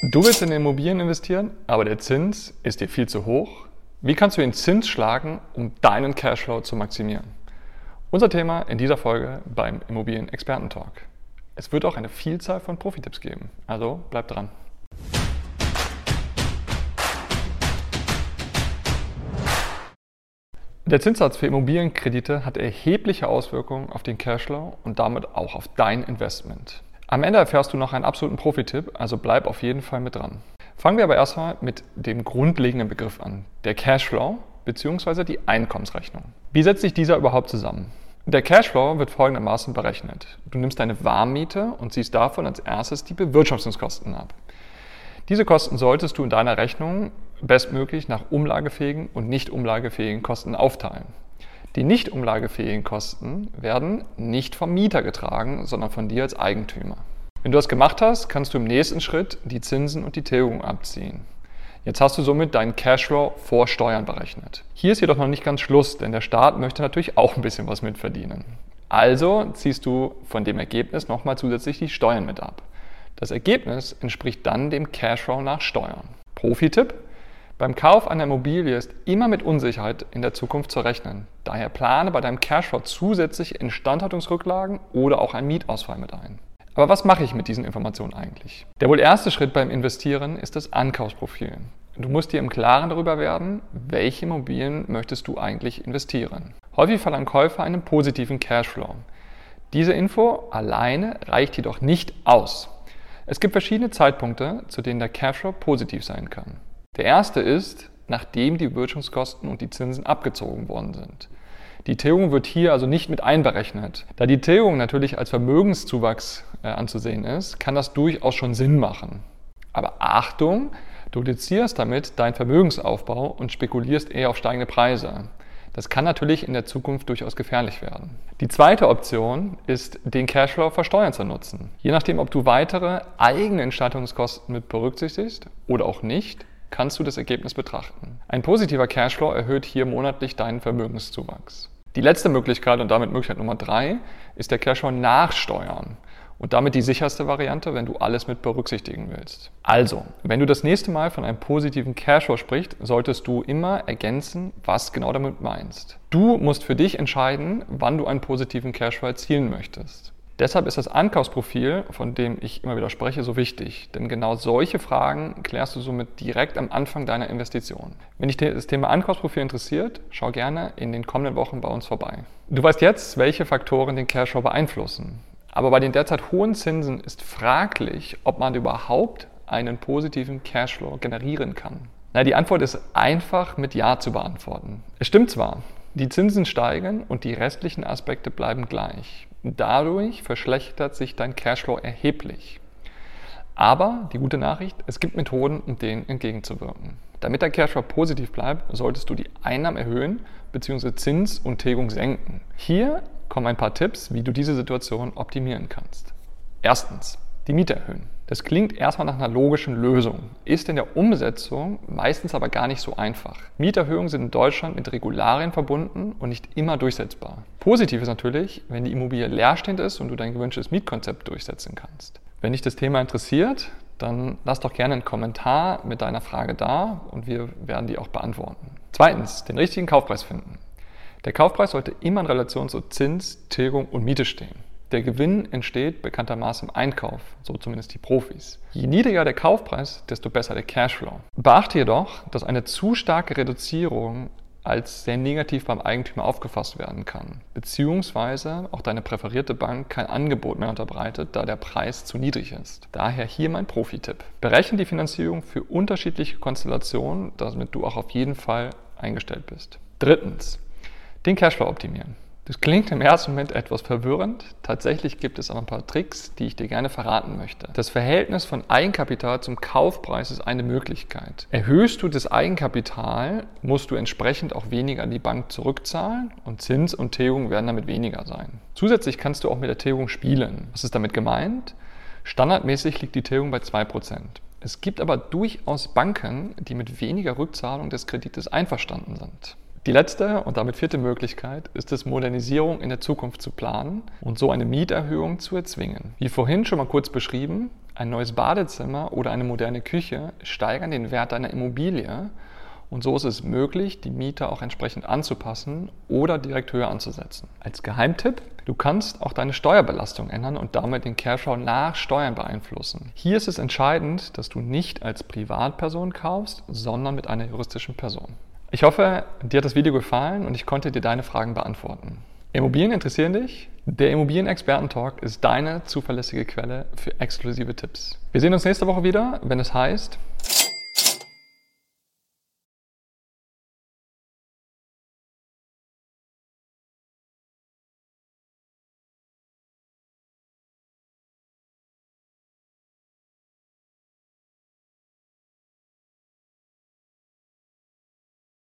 Du willst in Immobilien investieren, aber der Zins ist dir viel zu hoch. Wie kannst du den Zins schlagen, um deinen Cashflow zu maximieren? Unser Thema in dieser Folge beim Immobilien-Experten-Talk. Es wird auch eine Vielzahl von Profitipps geben, also bleib dran. Der Zinssatz für Immobilienkredite hat erhebliche Auswirkungen auf den Cashflow und damit auch auf dein Investment. Am Ende erfährst du noch einen absoluten Profi-Tipp, also bleib auf jeden Fall mit dran. Fangen wir aber erstmal mit dem grundlegenden Begriff an, der Cashflow bzw. die Einkommensrechnung. Wie setzt sich dieser überhaupt zusammen? Der Cashflow wird folgendermaßen berechnet. Du nimmst deine Warmmiete und ziehst davon als erstes die Bewirtschaftungskosten ab. Diese Kosten solltest du in deiner Rechnung bestmöglich nach umlagefähigen und nicht umlagefähigen Kosten aufteilen. Die nicht umlagefähigen Kosten werden nicht vom Mieter getragen, sondern von dir als Eigentümer. Wenn du das gemacht hast, kannst du im nächsten Schritt die Zinsen und die Tilgung abziehen. Jetzt hast du somit deinen Cashflow vor Steuern berechnet. Hier ist jedoch noch nicht ganz Schluss, denn der Staat möchte natürlich auch ein bisschen was mitverdienen. Also ziehst du von dem Ergebnis nochmal zusätzlich die Steuern mit ab. Das Ergebnis entspricht dann dem Cashflow nach Steuern. Profi-Tipp, beim Kauf einer Immobilie ist immer mit Unsicherheit in der Zukunft zu rechnen. Daher plane bei deinem Cashflow zusätzlich Instandhaltungsrücklagen oder auch einen Mietausfall mit ein. Aber was mache ich mit diesen Informationen eigentlich? Der wohl erste Schritt beim Investieren ist das Ankaufsprofil. Du musst dir im Klaren darüber werden, welche Immobilien möchtest du eigentlich investieren. Häufig verlangen Käufer einen positiven Cashflow. Diese Info alleine reicht jedoch nicht aus. Es gibt verschiedene Zeitpunkte, zu denen der Cashflow positiv sein kann. Der erste ist, nachdem die Wirtschaftskosten und die Zinsen abgezogen worden sind. Die Tilgung wird hier also nicht mit einberechnet. Da die Tilgung natürlich als Vermögenszuwachs äh, anzusehen ist, kann das durchaus schon Sinn machen. Aber Achtung, du reduzierst damit deinen Vermögensaufbau und spekulierst eher auf steigende Preise. Das kann natürlich in der Zukunft durchaus gefährlich werden. Die zweite Option ist, den Cashflow versteuern zu nutzen. Je nachdem, ob du weitere eigene Instandhaltungskosten mit berücksichtigst oder auch nicht, kannst du das Ergebnis betrachten. Ein positiver Cashflow erhöht hier monatlich deinen Vermögenszuwachs. Die letzte Möglichkeit und damit Möglichkeit Nummer drei ist der Cashflow nach Steuern. Und damit die sicherste Variante, wenn du alles mit berücksichtigen willst. Also, wenn du das nächste Mal von einem positiven Cashflow sprichst, solltest du immer ergänzen, was genau damit meinst. Du musst für dich entscheiden, wann du einen positiven Cashflow erzielen möchtest. Deshalb ist das Ankaufsprofil, von dem ich immer wieder spreche, so wichtig. Denn genau solche Fragen klärst du somit direkt am Anfang deiner Investition. Wenn dich das Thema Ankaufsprofil interessiert, schau gerne in den kommenden Wochen bei uns vorbei. Du weißt jetzt, welche Faktoren den Cashflow beeinflussen. Aber bei den derzeit hohen Zinsen ist fraglich, ob man überhaupt einen positiven Cashflow generieren kann. Na, die Antwort ist einfach mit Ja zu beantworten. Es stimmt zwar, die Zinsen steigen und die restlichen Aspekte bleiben gleich. Dadurch verschlechtert sich dein Cashflow erheblich. Aber die gute Nachricht, es gibt Methoden, um denen entgegenzuwirken. Damit dein Cashflow positiv bleibt, solltest du die Einnahmen erhöhen bzw. Zins und Tilgung senken. Hier kommen ein paar Tipps, wie du diese Situation optimieren kannst. Erstens, die Miete erhöhen. Das klingt erstmal nach einer logischen Lösung, ist in der Umsetzung meistens aber gar nicht so einfach. Mieterhöhungen sind in Deutschland mit Regularien verbunden und nicht immer durchsetzbar. Positiv ist natürlich, wenn die Immobilie leerstehend ist und du dein gewünschtes Mietkonzept durchsetzen kannst. Wenn dich das Thema interessiert, dann lass doch gerne einen Kommentar mit deiner Frage da und wir werden die auch beantworten. Zweitens, den richtigen Kaufpreis finden. Der Kaufpreis sollte immer in Relation zu Zins, Tilgung und Miete stehen. Der Gewinn entsteht bekanntermaßen im Einkauf, so zumindest die Profis. Je niedriger der Kaufpreis, desto besser der Cashflow. Beachte jedoch, dass eine zu starke Reduzierung als sehr negativ beim Eigentümer aufgefasst werden kann, beziehungsweise auch deine präferierte Bank kein Angebot mehr unterbreitet, da der Preis zu niedrig ist. Daher hier mein Profi-Tipp. Berechne die Finanzierung für unterschiedliche Konstellationen, damit du auch auf jeden Fall eingestellt bist. Drittens, den Cashflow optimieren. Das klingt im ersten Moment etwas verwirrend. Tatsächlich gibt es aber ein paar Tricks, die ich dir gerne verraten möchte. Das Verhältnis von Eigenkapital zum Kaufpreis ist eine Möglichkeit. Erhöhst du das Eigenkapital, musst du entsprechend auch weniger an die Bank zurückzahlen und Zins und Tilgung werden damit weniger sein. Zusätzlich kannst du auch mit der Tilgung spielen. Was ist damit gemeint? Standardmäßig liegt die Tilgung bei 2%. Es gibt aber durchaus Banken, die mit weniger Rückzahlung des Kredites einverstanden sind. Die letzte und damit vierte Möglichkeit ist es, Modernisierung in der Zukunft zu planen und so eine Mieterhöhung zu erzwingen. Wie vorhin schon mal kurz beschrieben, Ein neues Badezimmer oder eine moderne Küche steigern den Wert deiner Immobilie und so ist es möglich, die Miete auch entsprechend anzupassen oder direkt höher anzusetzen. Als Geheimtipp, du kannst auch deine Steuerbelastung ändern und damit den Cashflow nach Steuern beeinflussen. Hier ist es entscheidend, dass du nicht als Privatperson kaufst, sondern mit einer juristischen Person. Ich hoffe, dir hat das Video gefallen und ich konnte dir deine Fragen beantworten. Immobilien interessieren dich? Der Immobilien-Experten-Talk ist deine zuverlässige Quelle für exklusive Tipps. Wir sehen uns nächste Woche wieder, wenn es heißt